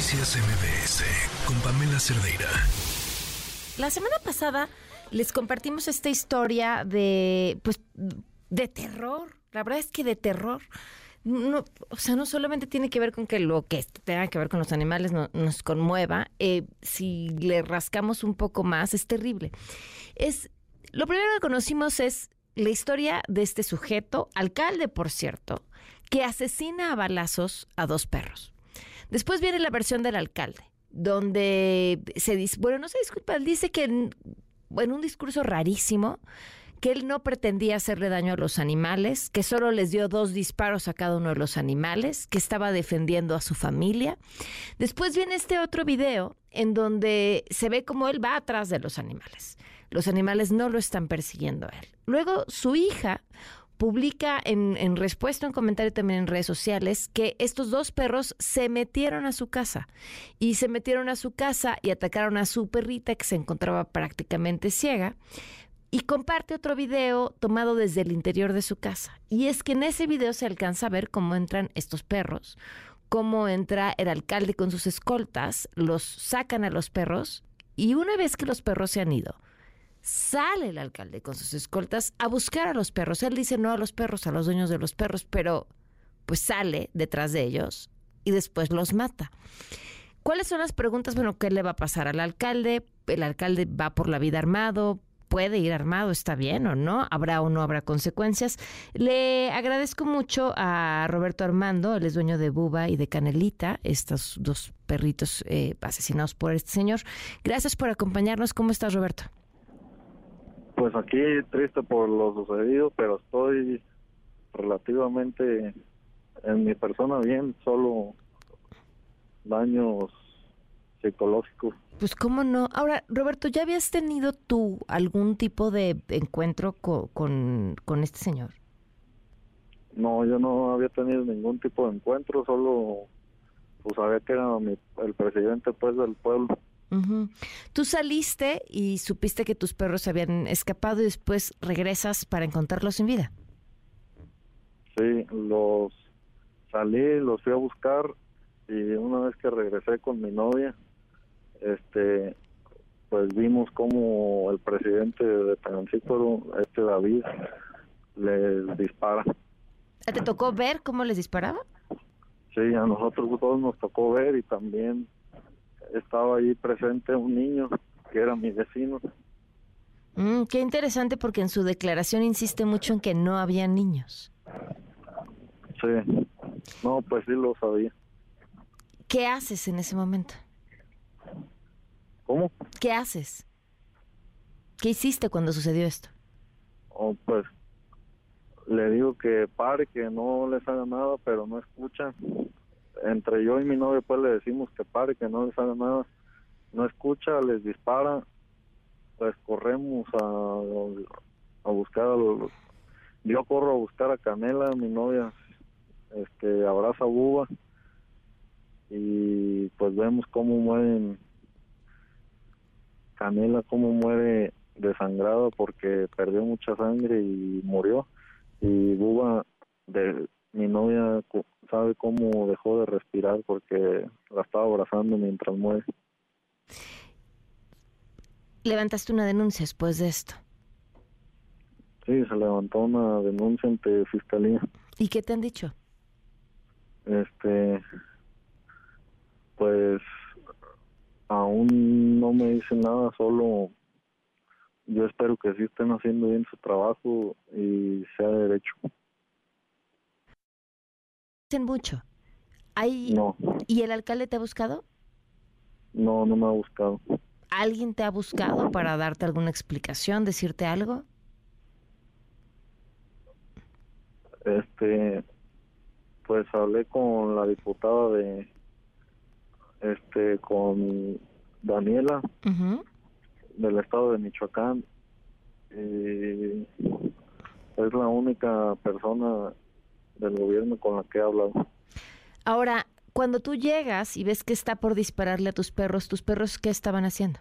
Noticias MBS con Pamela Cerdeira. La semana pasada les compartimos esta historia de, pues, de terror. La verdad es que de terror. No, o sea, no solamente tiene que ver con que lo que tenga que ver con los animales nos conmueva. Eh, si le rascamos un poco más, es terrible. Es lo primero que conocimos es la historia de este sujeto, alcalde, por cierto, que asesina a balazos a dos perros. Después viene la versión del alcalde, donde se dice, bueno, no se disculpa, él dice que en, un discurso rarísimo, que él no pretendía hacerle daño a los animales, que solo les dio dos disparos a cada uno de los animales, que estaba defendiendo a su familia. Después viene este otro video en donde se ve como él va atrás de los animales. Los animales no lo están persiguiendo a él. Luego su hija publica en, en, respuesta un comentario también en redes sociales que estos dos perros se metieron a su casa y se metieron a su casa y atacaron a su perrita que se encontraba prácticamente ciega y comparte otro video tomado desde el interior de su casa. Y es que en ese video se alcanza a ver cómo entran estos perros, cómo entra el alcalde con sus escoltas, los sacan a los perros y una vez que los perros se han ido, Sale el alcalde con sus escoltas a buscar a los perros. Él dice no a los perros, a los dueños de los perros, pero pues sale detrás de ellos y después los mata. ¿Cuáles son las preguntas? Bueno, ¿qué le va a pasar al alcalde? ¿El alcalde va por la vida armado? puede ir armado, está bien o no, habrá o no habrá consecuencias. Le agradezco mucho a Roberto Armando, él es dueño de Buba y de Canelita, estos dos perritos eh, asesinados por este señor. Gracias por acompañarnos. ¿Cómo estás, Roberto? Pues aquí triste por lo sucedido, pero estoy relativamente en mi persona bien, solo daños psicológicos. Pues cómo no. Ahora, Roberto, ¿ya habías tenido tú algún tipo de encuentro con, con, este señor? No, yo no había tenido ningún tipo de encuentro, solo pues sabía que era el presidente pues del pueblo. Tú saliste y supiste que tus perros se habían escapado y después regresas para encontrarlos sin vida. Sí, los salí, los fui a buscar y una vez que regresé con mi novia, este, pues vimos como el presidente de Tanancíparo, este David, les dispara. ¿Te tocó ver cómo les disparaba? Sí, a nosotros todos nos tocó ver y también estaba ahí presente un niño que era mi vecino. Mm, qué interesante porque en su declaración insiste mucho en que no había niños. Sí, no, pues sí lo sabía. ¿Qué haces en ese momento? ¿Cómo? ¿Qué haces? ¿Qué hiciste cuando sucedió esto? Oh, pues le digo que pare, que no les haga nada, pero no escuchan entre yo y mi novio pues le decimos que pare, que no les haga nada, no escucha, les dispara, pues corremos a, a buscar a los, yo corro a buscar a Canela, mi novia este abraza a Buba y pues vemos cómo mueren Canela cómo muere desangrado porque perdió mucha sangre y murió y Buba de mi novia sabe cómo dejó de respirar porque la estaba abrazando mientras muere. ¿Levantaste una denuncia después de esto? Sí, se levantó una denuncia ante fiscalía. ¿Y qué te han dicho? Este, pues aún no me dicen nada, solo yo espero que sí estén haciendo bien su trabajo y sea derecho mucho. ¿Hay... No. ¿Y el alcalde te ha buscado? No, no me ha buscado. ¿Alguien te ha buscado para darte alguna explicación, decirte algo? Este, pues hablé con la diputada de, este, con Daniela del estado de Michoacán. Y es la única persona del gobierno con la que he hablado. Ahora, cuando tú llegas y ves que está por dispararle a tus perros, ¿tus perros qué estaban haciendo?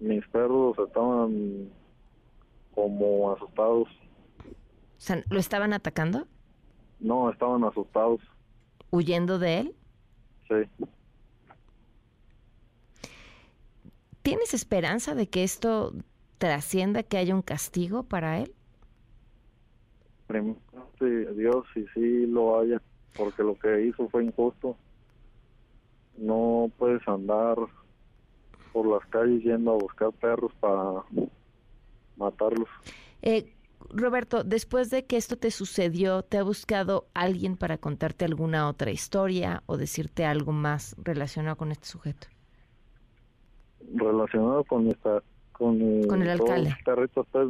Mis perros estaban como asustados. O sea, ¿lo estaban atacando? No, estaban asustados. ¿Huyendo de él? Sí. ¿Tienes esperanza de que esto trascienda, que haya un castigo para él? Primero, Dios, y sí lo haya, porque lo que hizo fue injusto. No puedes andar por las calles yendo a buscar perros para matarlos. Eh, Roberto, después de que esto te sucedió, ¿te ha buscado alguien para contarte alguna otra historia o decirte algo más relacionado con este sujeto? Relacionado con esta, con, con el alcalde. Pues,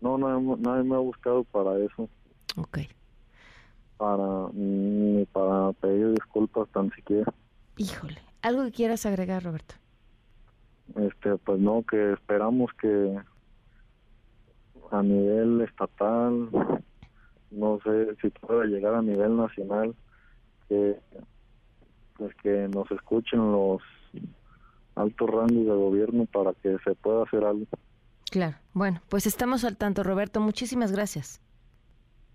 no, nadie, me ha buscado para eso. Ok. Para, ni para pedir disculpas tan siquiera. Híjole, ¿algo que quieras agregar, Roberto? Este, pues no, que esperamos que a nivel estatal, no sé si pueda llegar a nivel nacional, que pues que nos escuchen los altos rangos de gobierno para que se pueda hacer algo. Claro, bueno, pues estamos al tanto, Roberto, muchísimas gracias.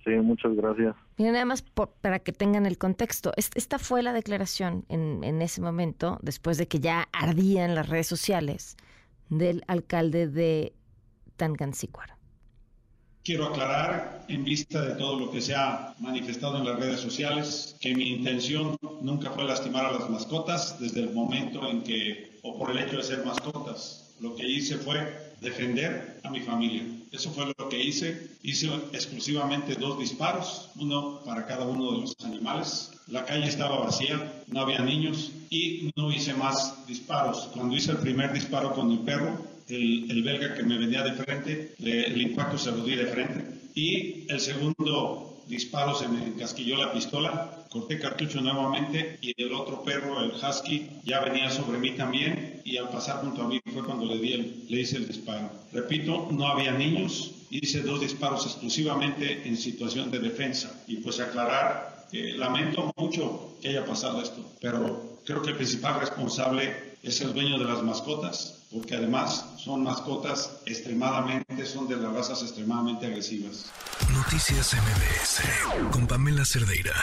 Sí, muchas gracias. Mira, nada más para que tengan el contexto. Esta fue la declaración en, en ese momento, después de que ya ardían las redes sociales, del alcalde de Tangancícuaro. Quiero aclarar, en vista de todo lo que se ha manifestado en las redes sociales, que mi intención nunca fue lastimar a las mascotas desde el momento en que, o por el hecho de ser mascotas. Lo que hice fue defender a mi familia. Eso fue lo que hice. Hice exclusivamente dos disparos, uno para cada uno de los animales. La calle estaba vacía, no había niños y no hice más disparos. Cuando hice el primer disparo con el perro, el, belga que me venía de frente, el impacto se lo di de frente. Y el segundo disparo se me encasquilló la pistola, corté cartucho nuevamente y el otro perro, el husky, ya venía sobre mí también y al pasar junto a mí fue cuando le, di el, le hice el disparo. Repito, no había niños, hice dos disparos exclusivamente en situación de defensa y pues aclarar que lamento mucho que haya pasado esto, pero creo que el principal responsable es el dueño de las mascotas porque además son mascotas extremadamente, son de las razas extremadamente agresivas. Noticias MBS con Pamela Cerdeira.